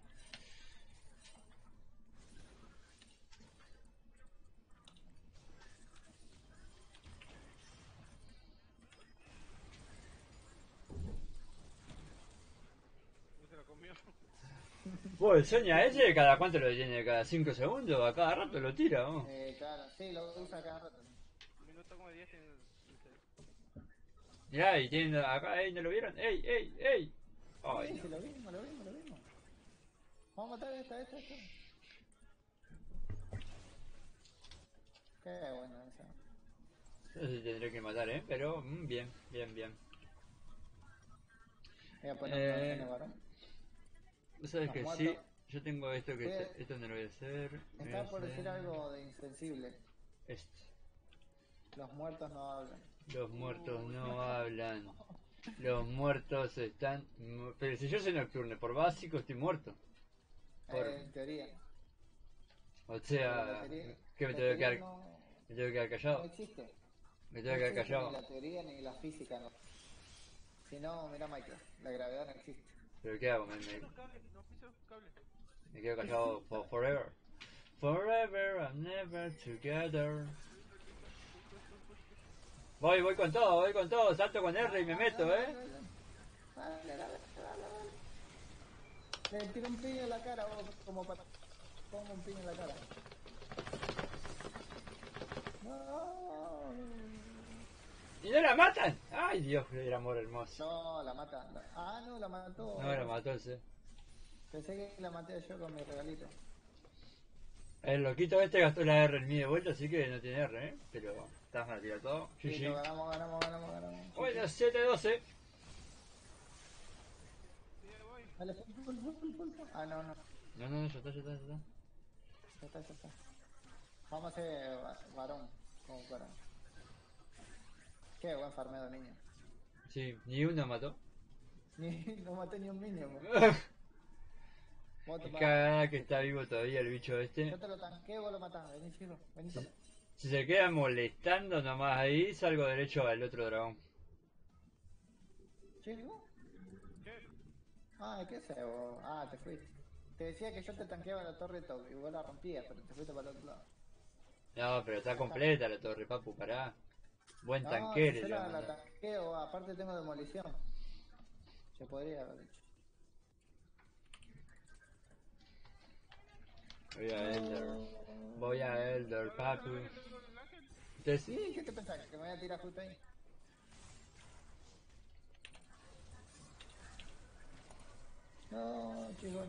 Vos, el Sonia ese, ¿cada cuánto lo tiene? ¿Cada 5 segundos? ¿A cada rato lo tira? vos? Eh, claro, sí, lo usa cada rato. Minuto como 10 tiene Mirá, y tiene acá, ey, ¿no lo vieron? ¡Ey, ey, ey! Ay, Sí, no. sí, lo vimos, lo vimos, lo vimos. Vamos a matar a esta, esta, esta. Qué bueno esa. No sé si tendré que matar, ¿eh? Pero, mm, bien, bien, bien. Voy a poner Eh, un varón. ¿Vos sabés Los que sí? Yo tengo esto que... Sí. Esto no lo voy a hacer. Estaba por decir algo de insensible. Esto. Los muertos no hablan. Los muertos no hablan. Los muertos están... Pero si yo soy nocturno, por básico estoy muerto. Por- Eh, en teoría. O sea, ¿qué me tengo que quedar, no, me tengo que quedar no callado? existe. Me No tengo que quedar callado. Ni la teoría ni la física. No. Si no, mira Michael. La gravedad no existe. ¿Pero qué hago? ¿Me, me, me quedo callado for forever? Forever and never together. Voy, voy con todo, voy con todo. Salto con R y me meto, ¿eh? Dale, dale, dale, dale. Le tiro un piño en la cara, vos, como para... Pongo un piño en la cara. No, ¿Y no la matan? ¡Ay, Dios, el amor hermoso! no, la mata. Ah, no, la mató. No, la mató ese. Pensé que la maté yo con mi regalito. El loquito este gastó la R en mí de vuelta, así que no tiene R, ¿eh? Pero estás tirar todo. Sí, lo ganamos, ganamos, ganamos, ganamos. Bueno, 7-12. Sí, ya voy. Dale, full, full, full, full, full. Ah, no, no. No, no, no, ya está, ya está, ya está. Ya está, ya está. Vamos a hacer va- varón. Como para. Qué buen farmeo, niño. Sí, ni uno mató. Ni, no maté ni un. Vos Qué cagada que está vivo todavía el bicho este. Yo te lo tanqueo, vos lo matás. Vení, chico. Vení, toma. Si se queda molestando nomás ahí, salgo derecho al otro dragón. ¿Chico? ¿Qué? Ah, ¿qué sé vos? Ah, te fuiste. Te decía que yo te tanqueaba la torre top y vos la rompías, pero te fuiste para el otro lado. No, pero está completa la torre, papu, pará. Buen No, tanquero. yo le la, la mando. tanqueo, aparte tengo demolición. Se podría haber dicho. Voy a Elder. Voy a Elder, papu. ¿Qué con el ángel? Entonces, Sí, ¿qué te pensás? ¿Que me voy a tirar justo ahí? No, chicos.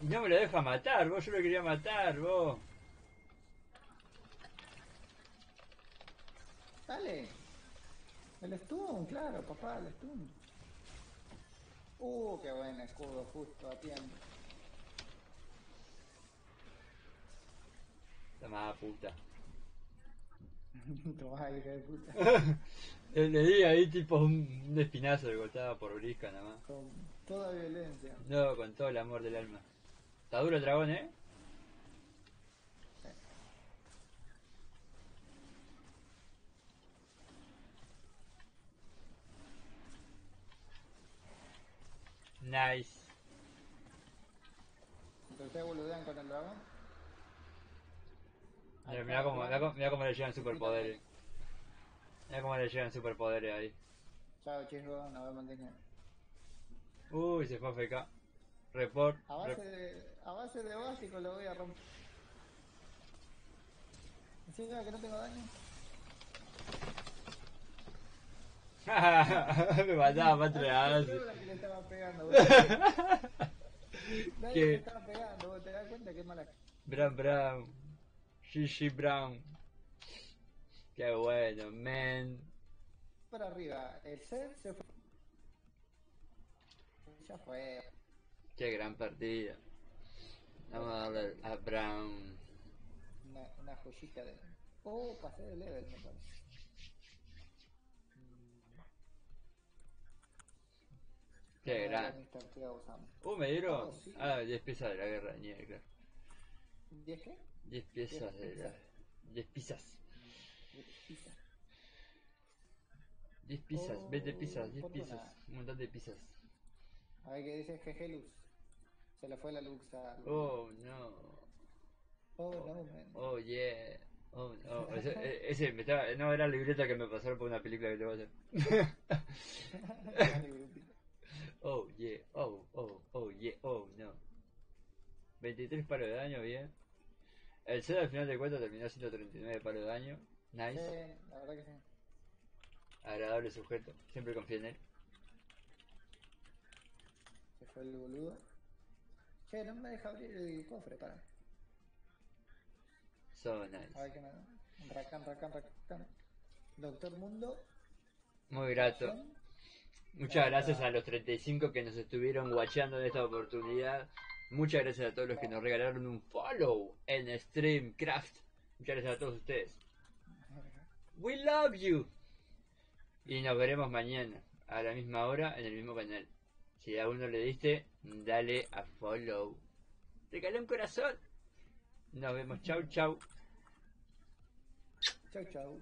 no me lo deja matar, vos, yo lo quería matar, vos. Dale. El stun, claro, papá, el stun. Uh, qué buen escudo, justo a tiempo. Toma puta. Tomá, hija de puta. le, le di ahí tipo un, un espinazo que cortaba por brisca nada más. Con toda violencia. No, con todo el amor del alma. Está duro el dragón, eh. Nice. Ustedes boludean con el dragón. Mira, mira cómo, mira, cómo- mira cómo le llegan superpoderes. Mira cómo le llegan superpoderes ahí. Chao, chicos, nos vemos en línea. Uy, se fue a FK. Report. A base de, a base de básico lo voy a romper. Encima que no tengo daño. Me mataba para atrás. Que le estaba pegando, le estaba pegando, vos te das cuenta que mala. Brown Brown. Shishi Brown. Qué bueno, man. Para arriba, el set se fue. Ya fue. Qué gran partida. Vamos a darle a Brown. Una, una joyita de. Oh, pasé de level, me parece. Qué gran. Uh, me dieron. Oh, sí. Ah, 10 piezas de la guerra de nieve, claro. ¿Diez qué? 10 piezas de la. piezas. 10 piezas. Diez pizzas. 10 pizzas, Oh, 20 pizzas, 10 por pizzas. una. Un montón de pizzas. A ver qué dice GG Luz. Se le fue la luz a. Oh, no. Oh, no, man. Oh, yeah. Oh, no. Ese, e- ese me estaba, no era la libreta que me pasaron por una película que le voy a hacer. oh, yeah. Oh, oh, oh, yeah. Oh, no. 23 palos de daño, bien. El set al final de cuentas terminó 139 palos de daño. Nice. Sí, la verdad que sí. Agradable sujeto. Siempre confío en él. Se fue el boludo. Che, no me deja abrir el cofre, para. So nice. A ver qué me da. Racan, racan, racan. Doctor Mundo. Muy grato. Muchas gracias a los 35 que nos estuvieron watchando en esta oportunidad. Muchas gracias a todos los que nos regalaron un follow en Streamcraft. Muchas gracias a todos ustedes. We love you. Y nos veremos mañana a la misma hora en el mismo canal. Si aún no le diste, dale a follow. Regala un corazón. Nos vemos. Chau, chau. Chau, chau.